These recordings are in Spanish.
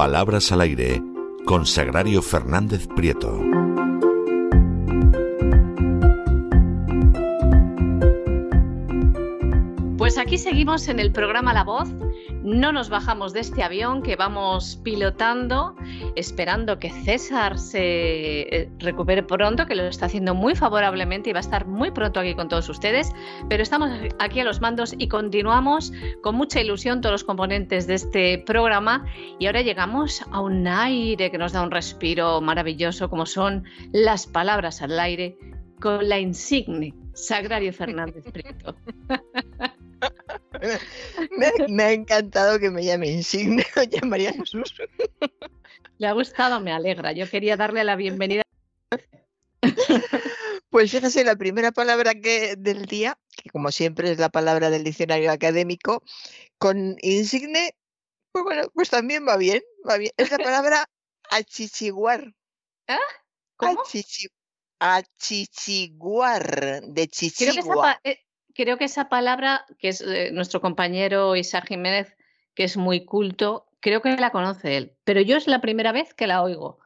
Palabras al aire con Sagrario Fernández Prieto. Pues aquí seguimos en el programa La Voz no nos bajamos de este avión que vamos pilotando, esperando que César se eh, recupere pronto, que lo está haciendo muy favorablemente y va a estar muy pronto aquí con todos ustedes. Pero estamos aquí a los mandos y continuamos con mucha ilusión todos los componentes de este programa. Y ahora llegamos a un aire que nos da un respiro maravilloso, como son las palabras al aire con la insigne Sagrario Fernández Prieto. me, ha encantado que me llame insigne doña María Jesús. Le ha gustado, me alegra. Yo quería darle la bienvenida. Pues fíjese, la primera palabra que, del día, que como siempre es la palabra del diccionario académico, con insigne, pues bueno, pues también va bien, va bien. Es la palabra achichiguar. ¿Ah? ¿Cómo? achichiguar, de chichigua. Eh, creo que esa palabra, que es eh, nuestro compañero Isaac Jiménez, que es muy culto, creo que la conoce él, pero yo es la primera vez que la oigo.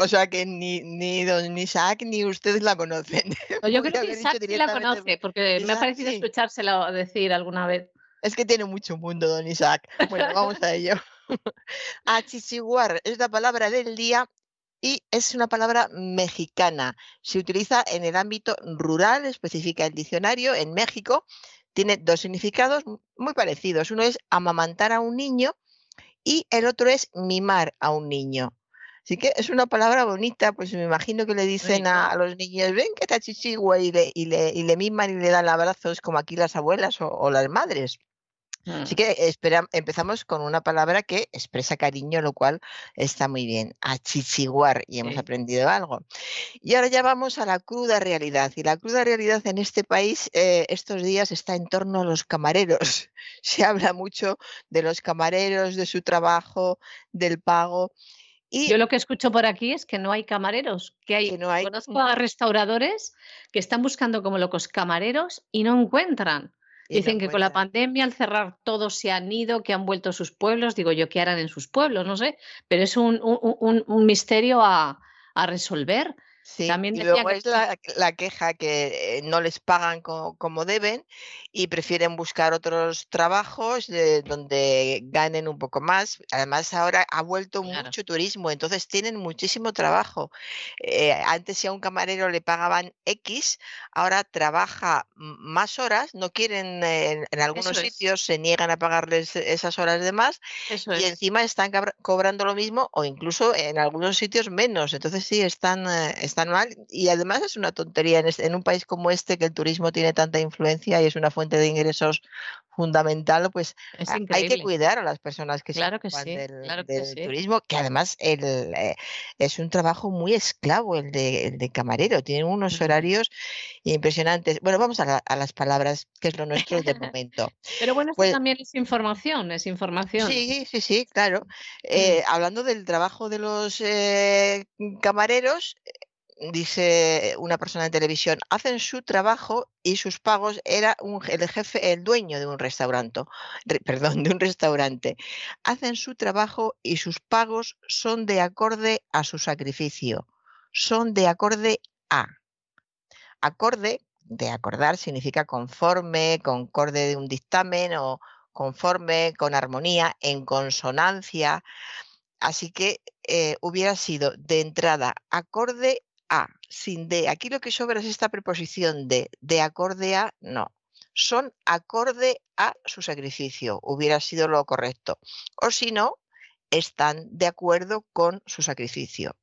O, sea que ni, ni don Isaac ni ustedes la conocen. yo creo que Isaac sí la conoce, porque me ha parecido escuchársela decir alguna vez. Es que tiene mucho mundo, don Isaac. Bueno, vamos a ello. Achiciguar es la palabra del día y es una palabra mexicana. Se utiliza en el ámbito rural, especifica el diccionario, en México. Tiene dos significados muy parecidos. Uno es amamantar a un niño y el otro es mimar a un niño. Así que es una palabra bonita, pues me imagino que le dicen a, los niños, ven que está chichigua y le, y, le, y le miman y le dan abrazos como aquí las abuelas o, las madres. Así Mm. que espera- empezamos con una palabra que expresa cariño, lo cual está muy bien. Achichiguar, y hemos Sí. aprendido algo. Y ahora ya vamos a la cruda realidad. Y la cruda realidad en este país eh, estos días está en torno a los camareros. Se habla mucho de los camareros, de su trabajo, del pago. Y Yo lo que escucho por aquí es que no hay camareros, que hay, que no hay. conozco a restauradores que están buscando como locos camareros y no encuentran. Dicen que con la pandemia al cerrar todos se han ido, que han vuelto a sus pueblos. Digo yo, ¿qué harán en sus pueblos? No sé, pero es un, un- un- un misterio a, a resolver. Sí, También y luego que es la, la queja que eh, no les pagan co- como deben y prefieren buscar otros trabajos de- donde ganen un poco más. Además, ahora ha vuelto Claro. mucho turismo, entonces tienen muchísimo trabajo. Eh, antes si a un camarero le pagaban X, ahora trabaja más horas, no quieren, eh, en, en algunos Eso es. sitios se niegan a pagarles esas horas de más Eso y es. encima están cobrando lo mismo o incluso en algunos sitios menos. Entonces sí, están, están mal. Y además es una tontería en, este- en un país como este que el turismo tiene tanta influencia y es una fuente de ingresos fundamental, pues hay que cuidar a las personas que se Claro que ocupan sí, del, claro que del sí. turismo, que además el, eh, es un trabajo muy esclavo el de, el de camarero. Tienen unos horarios impresionantes. Bueno, vamos a, la- a las palabras, que es lo nuestro de momento. Pero bueno, esto Pues- también es información, es información. Sí, sí, sí, claro. Eh, hablando del trabajo de los eh, camareros, dice una persona en televisión, hacen su trabajo y sus pagos era el jefe, el dueño de un restaurante, re- perdón, de un restaurante. Hacen su trabajo y sus pagos son de acorde a su sacrificio, son de acorde a. Acorde, de acordar, significa conforme, concorde de un dictamen o conforme, con armonía, en consonancia. Así que eh, hubiera sido de entrada acorde a, sin de. Aquí lo que sobra es esta preposición de, de acorde a, no. Son acorde a su sacrificio, hubiera sido lo correcto. O si no, están de acuerdo con su sacrificio.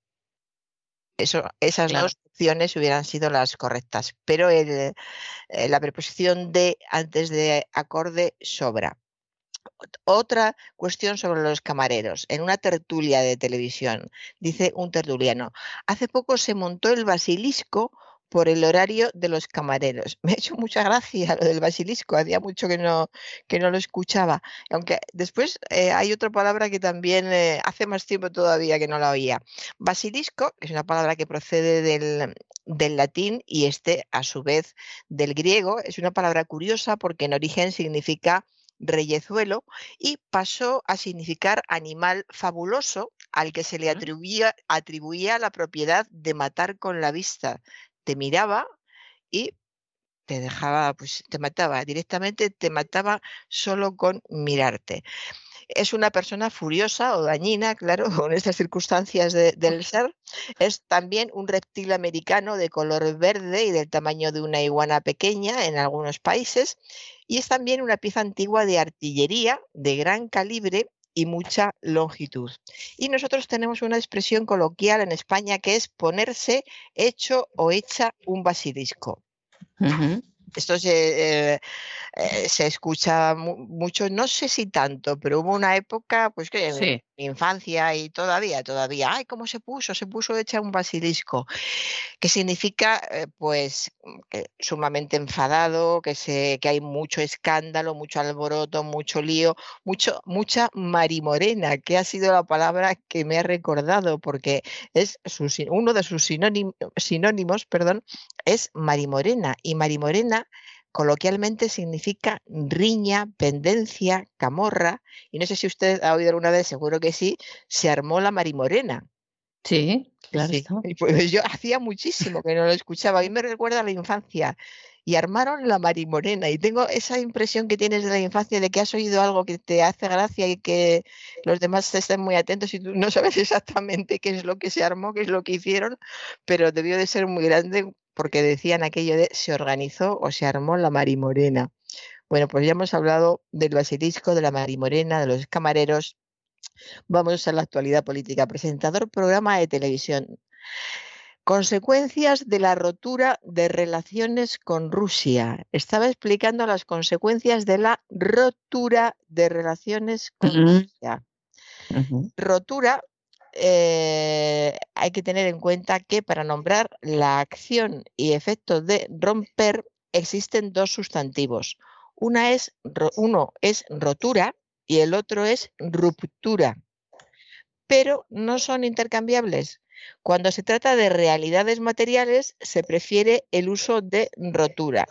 Eso, esas Claro. dos opciones hubieran sido las correctas, pero el, eh, la preposición de antes de acorde sobra. Ot- Otra cuestión sobre los camareros. En una tertulia de televisión, dice un tertuliano, hace poco se montó el basilisco por el horario de los camareros. Me ha hecho mucha gracia lo del basilisco, hacía mucho que no, que no lo escuchaba. Aunque después eh, hay otra palabra que también eh, hace más tiempo todavía que no la oía. Basilisco es una palabra que procede del, del latín y este, a su vez, del griego. Es una palabra curiosa porque en origen significa reyezuelo y pasó a significar animal fabuloso al que se le atribuía, atribuía la propiedad de matar con la vista. Te miraba y te dejaba, pues te mataba directamente, te mataba solo con mirarte. Es una persona furiosa o dañina, claro, con estas circunstancias de- del ser. Es también un reptil americano de color verde y del tamaño de una iguana pequeña en algunos países. Y es también una pieza antigua de artillería de gran calibre y mucha longitud. Y nosotros tenemos una expresión coloquial en España que es ponerse hecho o hecha un basilisco. Esto se, eh, eh, se escucha mu- mucho, no sé si tanto, pero hubo una época, pues que Sí. Infancia y todavía, todavía, ay, ¿cómo se puso? Se puso hecha un basilisco, que significa, eh, pues, mm, que sumamente enfadado, que, se, que hay mucho escándalo, mucho alboroto, mucho lío, mucho, mucha marimorena, que ha sido la palabra que me ha recordado, porque es uno de sus sinónim- sinónimos, perdón, es marimorena, y marimorena coloquialmente significa riña, pendencia, camorra, y no sé si usted ha oído alguna vez, seguro que sí, se armó la marimorena. Sí, claro Sí, y pues yo hacía muchísimo que no lo escuchaba, a mí me recuerda a la infancia. Y armaron la marimorena, y tengo esa impresión que tienes de la infancia de que has oído algo que te hace gracia y que los demás estén muy atentos y tú no sabes exactamente qué es lo que se armó, qué es lo que hicieron, pero debió de ser muy grande porque decían aquello de se organizó o se armó la marimorena. Bueno, pues ya hemos hablado del basilisco, de la marimorena, de los camareros. Vamos a la actualidad política. Presentador programa de televisión. Consecuencias de la rotura de relaciones con Rusia. Estaba explicando las consecuencias de la rotura de relaciones con Rusia. Rotura, eh, hay que tener en cuenta que para nombrar la acción y efecto de romper existen dos sustantivos. Una es, uno es rotura y el otro es ruptura, pero no son intercambiables. Cuando se trata de realidades materiales, se prefiere el uso de rotura.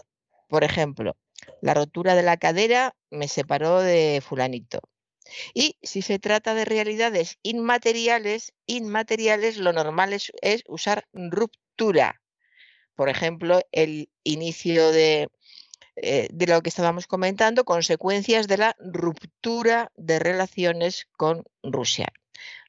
Por ejemplo, la rotura de la cadera me separó de fulanito. Y si se trata de realidades inmateriales, inmateriales lo normal es, usar ruptura. Por ejemplo, el inicio de, eh, de lo que estábamos comentando, consecuencias de la ruptura de relaciones con Rusia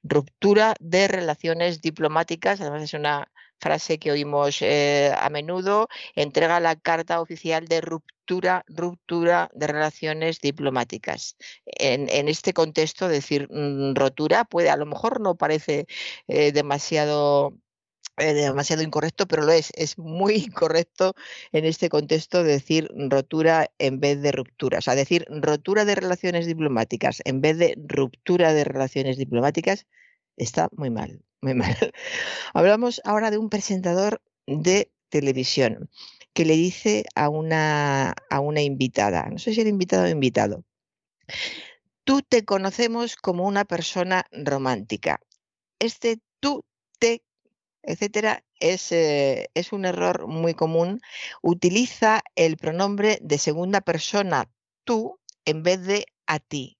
ruptura de relaciones diplomáticas, además es una frase que oímos eh, a menudo, entrega la carta oficial de ruptura, ruptura de relaciones diplomáticas. En, este contexto, decir mm, rotura puede, a lo mejor no parece eh, demasiado eh, demasiado incorrecto, pero lo es. Es muy incorrecto en este contexto decir rotura en vez de ruptura. O sea, decir rotura de relaciones diplomáticas en vez de ruptura de relaciones diplomáticas está muy mal, muy mal. Hablamos ahora de un presentador de televisión que le dice a una, a una invitada, no sé si era invitado o invitado, tú te conocemos como una persona romántica. Este tú te etcétera, es, eh, es, un error muy común. Utiliza el pronombre de segunda persona tú en vez de a ti.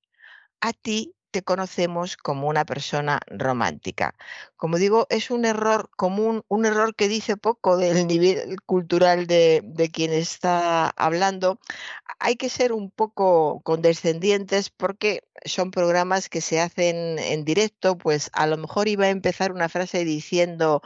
A ti te conocemos como una persona romántica. Como digo, es un error común, un error que dice poco del nivel cultural de, quien está hablando. Hay que ser un poco condescendientes porque son programas que se hacen en directo, pues a lo mejor iba a empezar una frase diciendo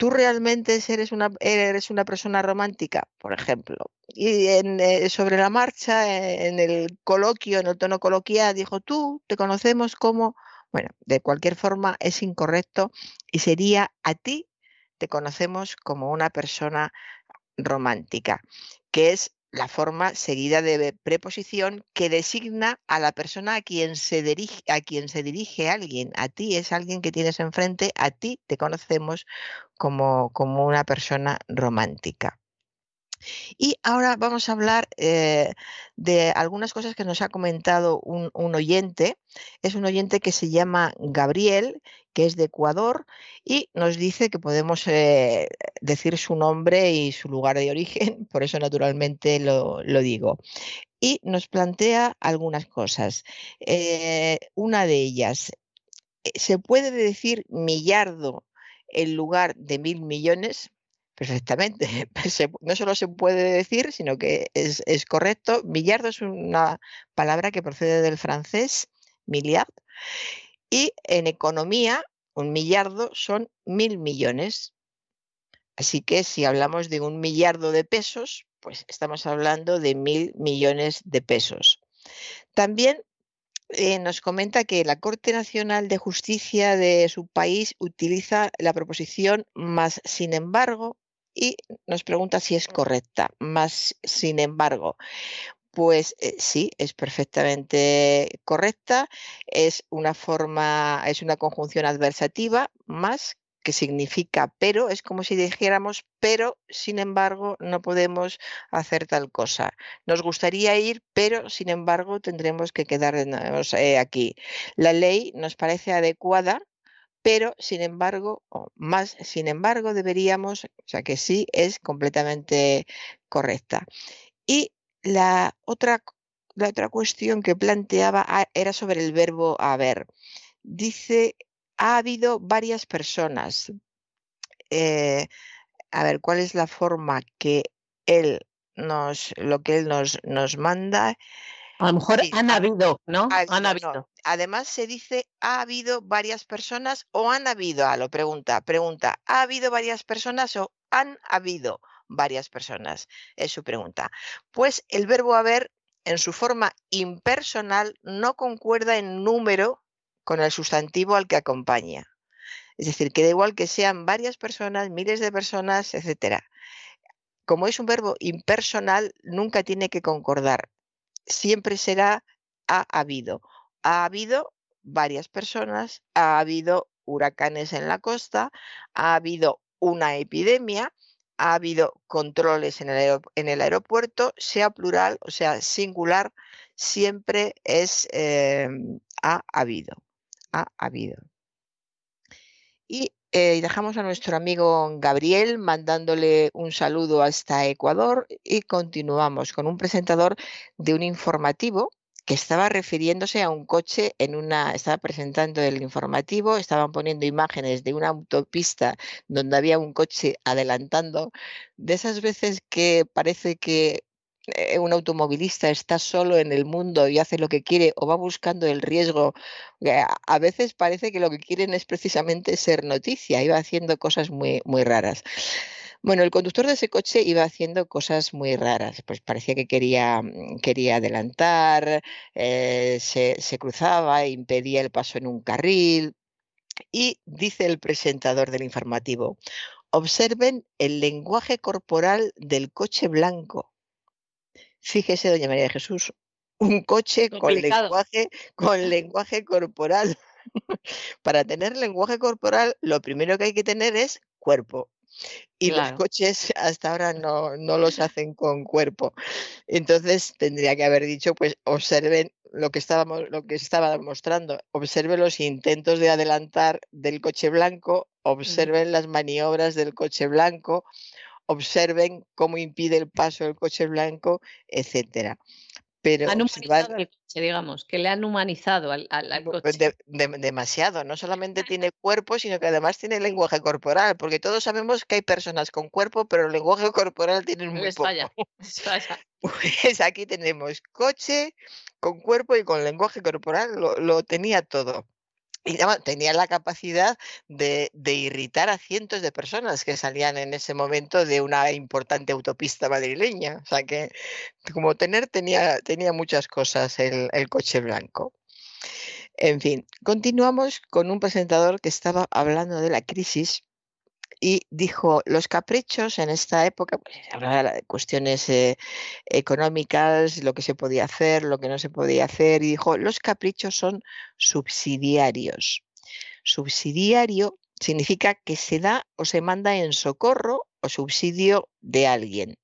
¿Tú realmente eres una, eres una persona romántica, por ejemplo? Y eh, sobre la marcha, en el coloquio, en el tono coloquial, dijo, tú te conocemos como, bueno, de cualquier forma es incorrecto y sería a ti te conocemos como una persona romántica, que es la forma seguida de preposición que designa a la persona a quien se dirige, a quien se dirige alguien. A ti es alguien que tienes enfrente, a ti te conocemos como, como una persona romántica. Y ahora vamos a hablar eh, de algunas cosas que nos ha comentado un, oyente. Es un oyente que se llama Gabriel, que es de Ecuador, y nos dice que podemos eh, decir su nombre y su lugar de origen, por eso naturalmente lo, digo. Y nos plantea algunas cosas. Eh, una de ellas, ¿se puede decir millardo en lugar de mil millones? Perfectamente. no solo se puede decir, sino que es, correcto. Millardo es una palabra que procede del francés, milliard, y en economía, un millardo son mil millones. Así que si hablamos de un millardo de pesos, pues estamos hablando de mil millones de pesos. También eh, nos comenta que la Corte Nacional de Justicia de su país utiliza la proposición más, sin embargo, y nos pregunta si es correcta. Más, sin embargo, pues eh, sí, es perfectamente correcta. Es una forma, es una conjunción adversativa más que significa pero, es como si dijéramos pero, sin embargo, no podemos hacer tal cosa. Nos gustaría ir, pero, sin embargo, tendremos que quedarnos eh, aquí. La ley nos parece adecuada pero sin embargo, o más sin embargo, deberíamos, o sea que sí es completamente correcta. Y la otra, la otra cuestión que planteaba ah, era sobre el verbo haber. Dice, ha habido varias personas. Eh, a ver, ¿cuál es la forma que él nos, lo que él nos, nos manda? A lo mejor han habido, ¿no? Han habido. Además se dice ha habido varias personas o han habido, a lo pregunta, pregunta, ¿ha habido varias personas o han habido varias personas? Es su pregunta. Pues el verbo haber en su forma impersonal no concuerda en número con el sustantivo al que acompaña. Es decir, que da igual que sean varias personas, miles de personas, etcétera. Como es un verbo impersonal, nunca tiene que concordar. Siempre será ha habido. Ha habido varias personas, ha habido huracanes en la costa, ha habido una epidemia, ha habido controles en el, aeropuerto, sea plural o sea singular, siempre es em, ha habido. Ha habido. Y eh, dejamos a nuestro amigo Gabriel mandándole un saludo hasta Ecuador y continuamos con un presentador de un informativo que estaba refiriéndose a un coche en una, estaba presentando el informativo, estaban poniendo imágenes de una autopista donde había un coche adelantando, de esas veces que parece que eh, un automovilista está solo en el mundo y hace lo que quiere o va buscando el riesgo, a veces parece que lo que quieren es precisamente ser noticia, iba haciendo cosas muy, muy raras. Bueno, el conductor de ese coche iba haciendo cosas muy raras, pues parecía que quería, mm, quería adelantar, eh, se, se cruzaba, impedía el paso en un carril. Y dice el presentador del informativo, observen el lenguaje corporal del coche blanco. Fíjese, doña María de Jesús, un coche con lenguaje, con lenguaje corporal. Para tener lenguaje corporal, lo primero que hay que tener es cuerpo. Y los coches hasta ahora no, no los hacen con cuerpo. Entonces tendría que haber dicho, pues observen lo que estábamos, lo que estaba mostrando, observen los intentos de adelantar del coche blanco, observen las maniobras del coche blanco, observen cómo impide el paso del coche blanco, etcétera. Pero han humanizado coche, digamos, que le han humanizado al, coche. demasiado, no solamente tiene cuerpo, sino que además tiene lenguaje corporal, porque todos sabemos que hay personas con cuerpo, pero el lenguaje corporal tiene muy poco. Pues aquí tenemos coche con cuerpo y con lenguaje corporal, lo tenía todo y tenía la capacidad de, irritar a cientos de personas que salían en ese momento de una importante autopista madrileña. O sea que como tener tenía, tenía muchas cosas el, el coche blanco. En fin, continuamos con un presentador que estaba hablando de la crisis y dijo, los caprichos en esta época, pues hablaba de cuestiones eh, económicas, lo que se podía hacer, lo que no se podía hacer, y dijo, los caprichos son subsidiarios. Subsidiario significa que se da o se manda en socorro o subsidio de alguien.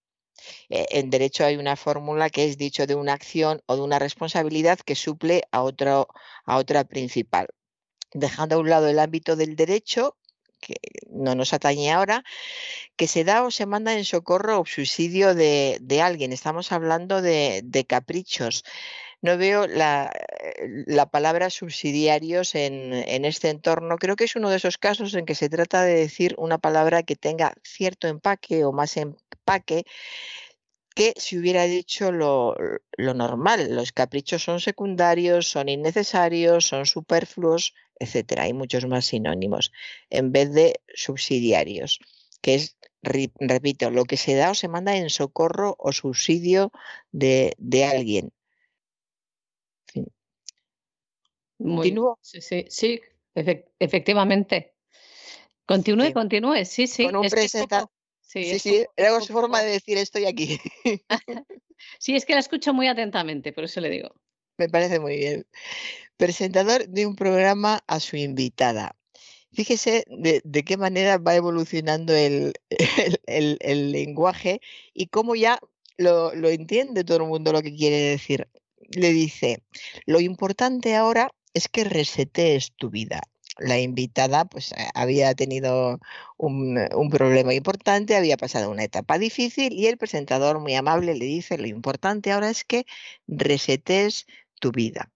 Eh, en derecho hay una fórmula que es dicho de una acción o de una responsabilidad que suple a, otro, a otra principal. Dejando a un lado el ámbito del derecho, que no nos atañe ahora, que se da o se manda en socorro o subsidio de, alguien. Estamos hablando de, caprichos. No veo la, palabra subsidiarios en, en, este entorno. Creo que es uno de esos casos en que se trata de decir una palabra que tenga cierto empaque o más empaque que si hubiera dicho lo, lo, normal. Los caprichos son secundarios, son innecesarios, son superfluos, etcétera. Hay muchos más sinónimos en vez de subsidiarios, que es, repito, lo que se da o se manda en socorro o subsidio de, alguien. ¿Continúo? Sí, sí, sí efectivamente. Continúe, continúe, sí, sí. Con un presentador. Sí, sí, era su forma de decir estoy aquí. sí, es que la escucho muy atentamente, por eso le digo. Me parece muy bien. Presentador de un programa a su invitada. Fíjese de, qué manera va evolucionando el, el, lenguaje y cómo ya lo, lo entiende todo el mundo lo que quiere decir. Le dice, lo importante ahora es que resetees tu vida la invitada pues eh, había tenido un, un, problema importante, había pasado una etapa difícil y el presentador muy amable le dice, lo importante ahora es que resetes tu vida.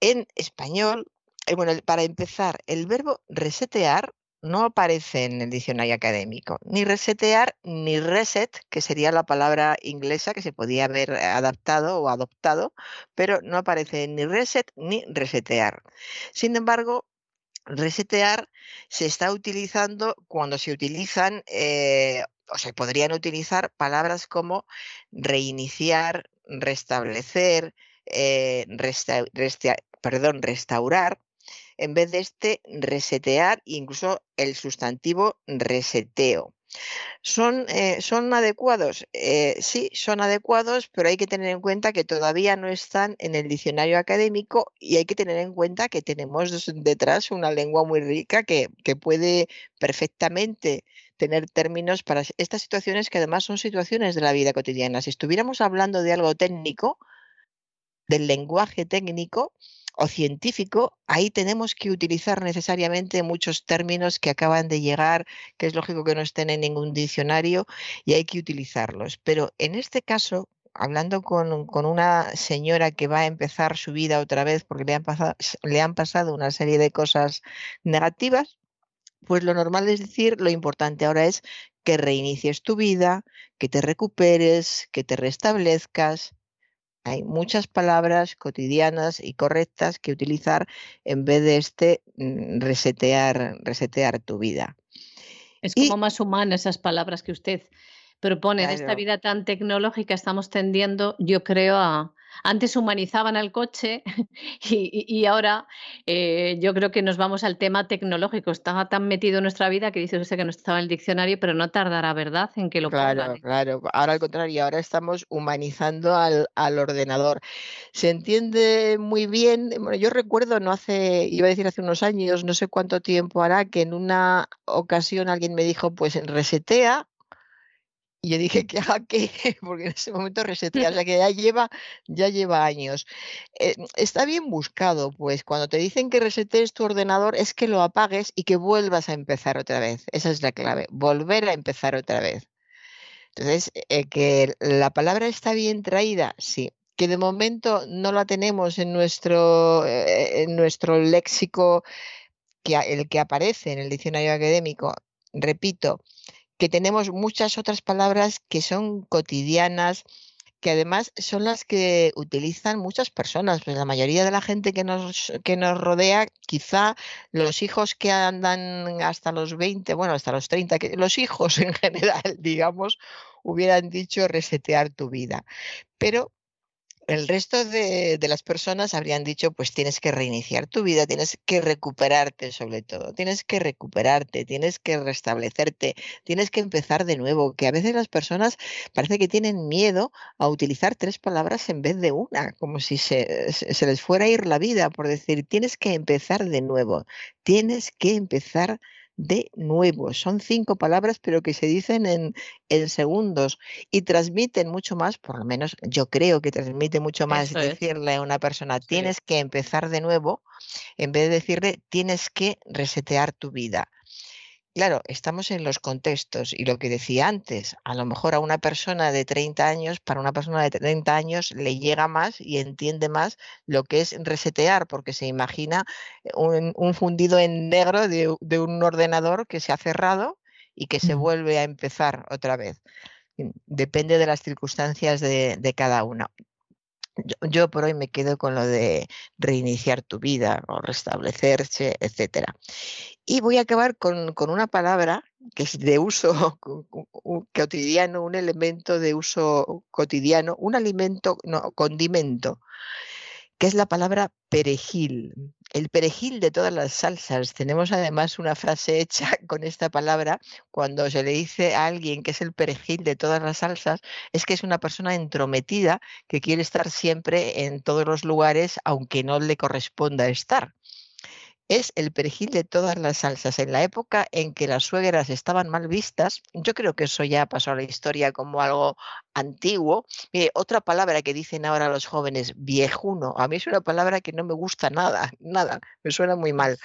En español, eh, bueno, para empezar, el verbo resetear no aparece en el diccionario académico, ni resetear ni reset, que sería la palabra inglesa que se podía haber adaptado o adoptado, pero no aparece ni reset ni resetear. Sin embargo, resetear se está utilizando cuando se utilizan eh, o se podrían utilizar palabras como reiniciar, restablecer, eh, perdón, restaurar, en vez de este resetear, incluso el sustantivo reseteo. ¿Son, eh, ¿Son adecuados? Eh, sí, son adecuados, pero hay que tener en cuenta que todavía no están en el diccionario académico y hay que tener en cuenta que tenemos detrás una lengua muy rica que, que puede perfectamente tener términos para estas situaciones que además son situaciones de la vida cotidiana. Si estuviéramos hablando de algo técnico, del lenguaje técnico, o científico, ahí tenemos que utilizar necesariamente muchos términos que acaban de llegar, que es lógico que no estén en ningún diccionario y hay que utilizarlos. Pero en este caso, hablando con, una señora que va a empezar su vida otra vez porque le han, pasado, le han pasado una serie de cosas negativas, pues lo normal es decir, lo importante ahora es que reinicies tu vida, que te recuperes, que te restablezcas, hay muchas palabras cotidianas y correctas que utilizar en vez de este mm, resetear, resetear tu vida. Es como más humana esas palabras que usted propone. En esta vida tan tecnológica estamos tendiendo, yo creo, a, antes humanizaban al coche y, ahora eh, yo creo que nos vamos al tema tecnológico. Está tan metido en nuestra vida que dice usted que no estaba en el diccionario, pero no tardará, ¿verdad?, en que lo Claro, claro. Ahora al contrario, ahora estamos humanizando al, al, ordenador. Se entiende muy bien. Bueno, yo recuerdo, no hace, iba a decir hace unos años, no sé cuánto tiempo hará, que en una ocasión alguien me dijo, pues resetea y yo dije que haga qué, porque en ese momento resetea, o sea que ya lleva, ya lleva años. Eh, está bien buscado, pues cuando te dicen que resetees tu ordenador es que lo apagues y que vuelvas a empezar otra vez. Esa es la clave, volver a empezar otra vez. Entonces, eh, que la palabra está bien traída, sí. Que de momento no la tenemos en nuestro, eh, en nuestro léxico, que, el que aparece en el diccionario académico, repito, que tenemos muchas otras palabras que son cotidianas, que además son las que utilizan muchas personas. Pues la mayoría de la gente que nos, que nos rodea, quizá los hijos que andan hasta los 20, bueno, hasta los 30, que los hijos en general, digamos, hubieran dicho resetear tu vida. Pero el resto de, las personas habrían dicho, pues tienes que reiniciar tu vida, tienes que recuperarte sobre todo, tienes que recuperarte, tienes que restablecerte, tienes que empezar de nuevo, que a veces las personas parece que tienen miedo a utilizar tres palabras en vez de una, como si se, se les fuera a ir la vida por decir, tienes que empezar de nuevo, tienes que empezar de nuevo. Son cinco palabras, pero que se dicen en, en, segundos y transmiten mucho más, por lo menos yo creo que transmite mucho más decirle a una persona, tienes que empezar de nuevo, en vez de decirle, tienes que resetear tu vida. Claro, estamos en los contextos y lo que decía antes, a lo mejor a una persona de 30 años, para una persona de 30 años le llega más y entiende más lo que es resetear, porque se imagina eh, un, fundido en negro de, un ordenador que se ha cerrado y que se vuelve a empezar otra vez. Depende de las circunstancias de, de cada uno. Yo, por hoy me quedo con lo de reiniciar tu vida o restablecerse, etcétera. Y voy a acabar con, una palabra que es de uso cotidiano, un elemento de uso cotidiano, un alimento, no, condimento que es la palabra perejil. El perejil de todas las salsas. Tenemos además una frase hecha con esta palabra cuando se le dice a alguien que es el perejil de todas las salsas, es que es una persona entrometida que quiere estar siempre en todos los lugares aunque no le corresponda estar es el perejil de todas las salsas. En la época en que las suegras estaban mal vistas, yo creo que eso ya pasó a la historia como algo antiguo. Mire, otra palabra que dicen ahora los jóvenes, viejuno. A mí es una palabra que no me gusta nada, nada, me suena muy mal.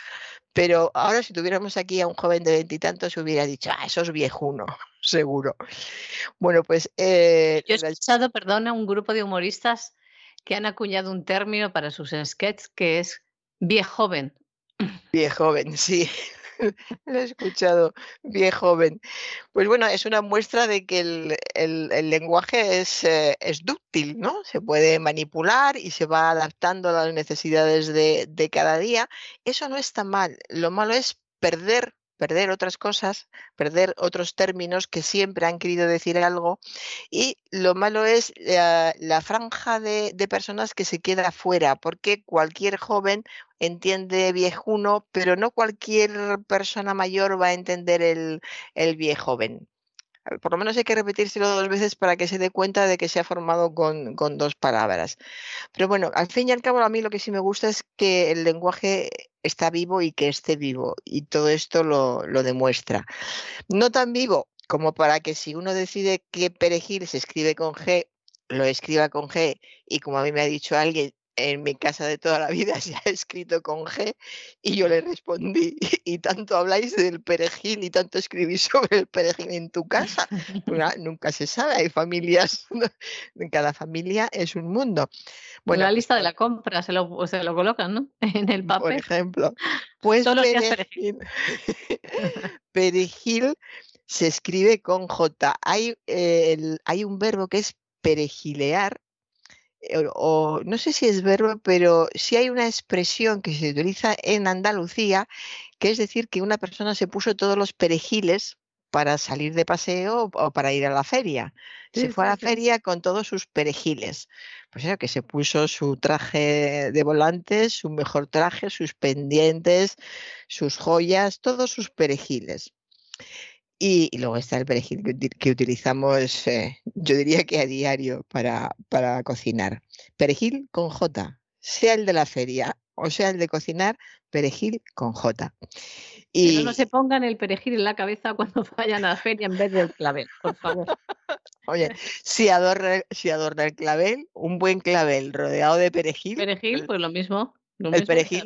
Pero ahora si tuviéramos aquí a un joven de veintitantos se hubiera dicho, ah, eso es viejuno, seguro. Bueno, pues... Eh, yo he escuchado, perdona, un grupo de humoristas que han acuñado un término para sus sketches que es viejoven Viejo joven, sí. Lo he escuchado, viejo joven. Pues bueno, es una muestra de que el, lenguaje es, eh, es, dúctil, ¿no? Se puede manipular y se va adaptando a las necesidades de, de cada día. Eso no está mal. Lo malo es perder perder otras cosas, perder otros términos que siempre han querido decir algo. Y lo malo es la, franja de, personas que se queda fuera, porque cualquier joven entiende viejuno, pero no cualquier persona mayor va a entender el, el viejoven por lo menos hay que repetírselo dos veces para que se dé cuenta de que se ha formado con, dos palabras. Pero bueno, al fin y al cabo a mí lo que sí me gusta es que el lenguaje está vivo y que esté vivo y todo esto lo, lo demuestra. No tan vivo como para que si uno decide que perejil se escribe con G, lo escriba con G y como a mí me ha dicho alguien, en mi casa de toda la vida se ha escrito con G y yo le respondí, y tanto habláis del perejil y tanto escribís sobre el perejil en tu casa. Pues nunca se sabe, hay familias, cada familia es un mundo. Bueno, la lista de la compra se lo, se lo colocan, ¿no? En el papel. Por ejemplo, pues perejil, perejil se escribe con J. Hay, eh, hay un verbo que es perejilear, o no sé si es verbo, pero sí hay una expresión que se utiliza en Andalucía, que es decir que una persona se puso todos los perejiles para salir de paseo o para ir a la feria. se fue a la feria con todos sus perejiles. Pues eso, que se puso su traje de volantes, su mejor traje, sus pendientes, sus joyas, todos sus perejiles. Y, luego está el perejil que, utilizamos, eh, yo diría que a diario para, para cocinar. Perejil con J, sea el de la feria o sea el de cocinar, perejil con J. Y... no se pongan el perejil en la cabeza cuando vayan a la feria en vez del clavel, por favor. Oye, si adorna, si adorna el clavel, un buen clavel rodeado de perejil. Perejil, pues lo mismo. El perejil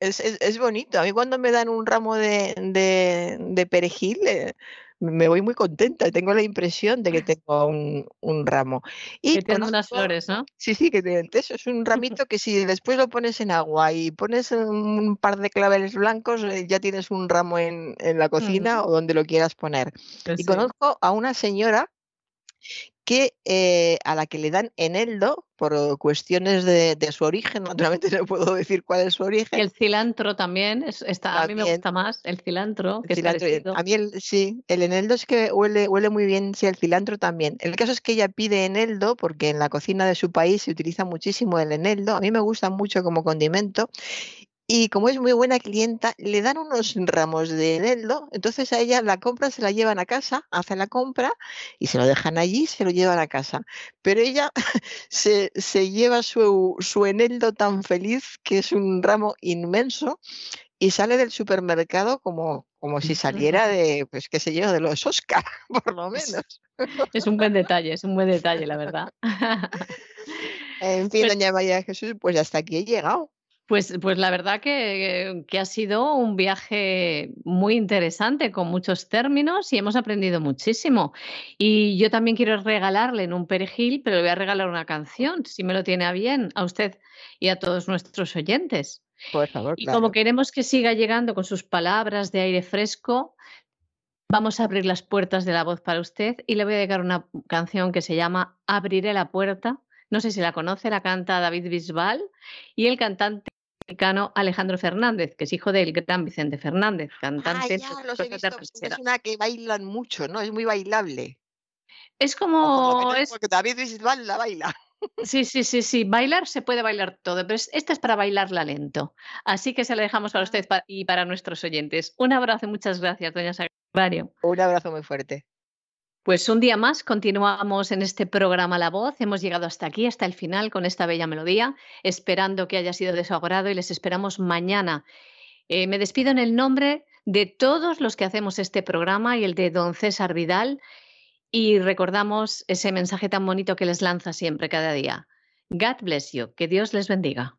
es, bonito. A mí cuando me dan un ramo de, de, perejil, eh, me voy muy contenta. Tengo la impresión de que tengo un, un ramo. Y que tiene unas flores, ¿no? Sí, sí, que tiene, eso es un ramito que si después lo pones en agua y pones un par de claveles blancos, eh, ya tienes un ramo en, en la cocina o donde lo quieras poner. Pues y conozco a una señora que eh, a la que le dan eneldo por cuestiones de, su origen, naturalmente no puedo decir cuál es su origen. el cilantro también, está, a mí me gusta más el cilantro. a mí el, sí, el eneldo es que huele, huele muy bien, sí, el cilantro también. El caso es que ella pide eneldo porque en la cocina de su país se utiliza muchísimo el eneldo, a mí me gusta mucho como condimento y como es muy buena clienta, le dan unos ramos de eneldo, entonces a ella la compra se la llevan a casa, hace la compra y se lo dejan allí, se lo llevan a casa. Pero ella se, lleva su, su eneldo tan feliz, que es un ramo inmenso, y sale del supermercado como, como si saliera de, pues qué sé yo, de los Oscar, por lo menos. Es un buen detalle, es un buen detalle, la verdad. En fin, pues doña María Jesús, pues hasta aquí he llegado. Pues, pues la verdad que, ha sido un viaje muy interesante con muchos términos y hemos aprendido muchísimo. Y yo también quiero regalarle en un perejil, pero le voy a regalar una canción, si me lo tiene a bien, a usted y a todos nuestros oyentes. Por favor. Y como queremos que siga llegando con sus palabras de aire fresco, vamos a abrir las puertas de la voz para usted y le voy a dedicar una canción que se llama Abriré la puerta. No sé si la conoce, la canta David Bisbal y el cantante mexicano Alejandro Fernández, que es hijo del gran Vicente Fernández, cantante. Ah, ya, los he visto. Es una que bailan mucho, ¿no? Es muy bailable. Es como. Porque David Bisbal la baila. Sí, sí, sí, sí. Bailar se puede bailar todo, pero esta es para bailarla lento. Así que se la dejamos para ah. usted y para nuestros oyentes. Un abrazo, muchas gracias, doña Sagrario. Un abrazo muy fuerte. Pues un día más continuamos en este programa La Voz. Hemos llegado hasta aquí, hasta el final, con esta bella melodía, esperando que haya sido de su agrado y les esperamos mañana. Eh, me despido en el nombre de todos los que hacemos este programa y el de don César Vidal y recordamos ese mensaje tan bonito que les lanza siempre, cada día. God bless you, que Dios les bendiga.